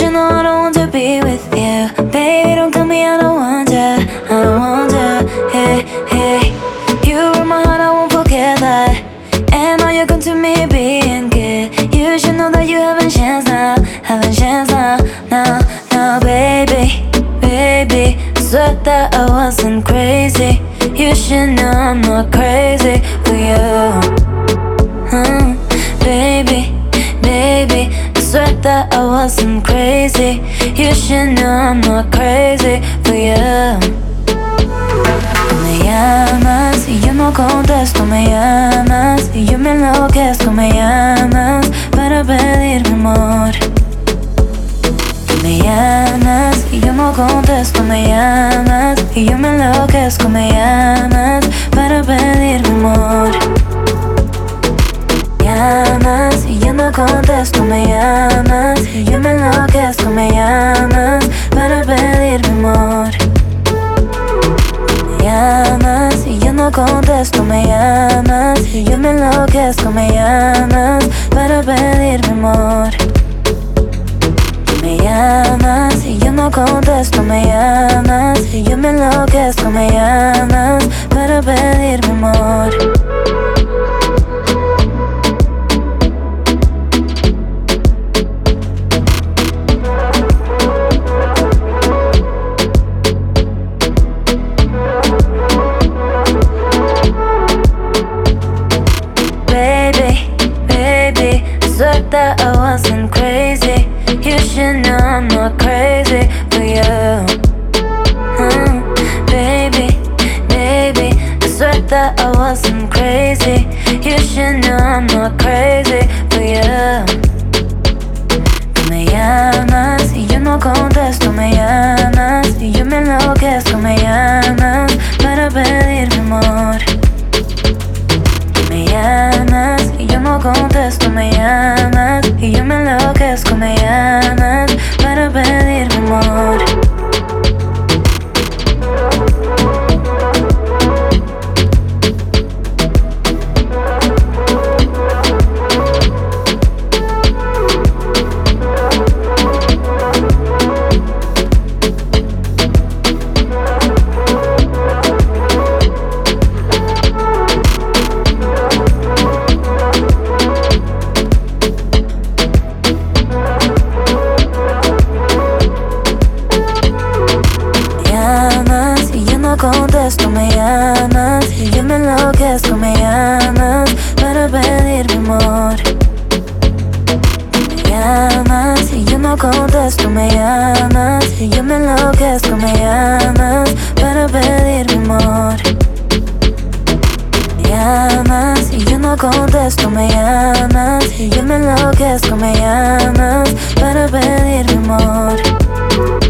should know I don't want to be with you. Baby, don't tell me I don't want ya. I don't want ya. Hey, hey. You were my heart, I won't forget that. And all you're good to me being good. You should know that you haven't chance now. Haven't chance now. Now, now, baby. Baby, I swear that I wasn't crazy. You should know I'm not crazy for you. I'm not crazy for you. Me llamas y yo no contesto, me llamas y yo me enloquezco, me llamas para pedir mi amor. Me llamas y yo no contesto, me llamas y yo me enloquezco, me llamas para pedir mi amor. Amor. Me llamas y yo no contesto, me llamas y yo me enloquezco, me llamas para pedir mi amor. Contesto, me llamas y yo me enloquezco, me llamas para pedir mi amor. Me llamas y yo no contesto, me llamas y yo me enloquezco, me llamas contesto, me llamas. Y yo me enloquezco, me llamas. Para pedirme amor.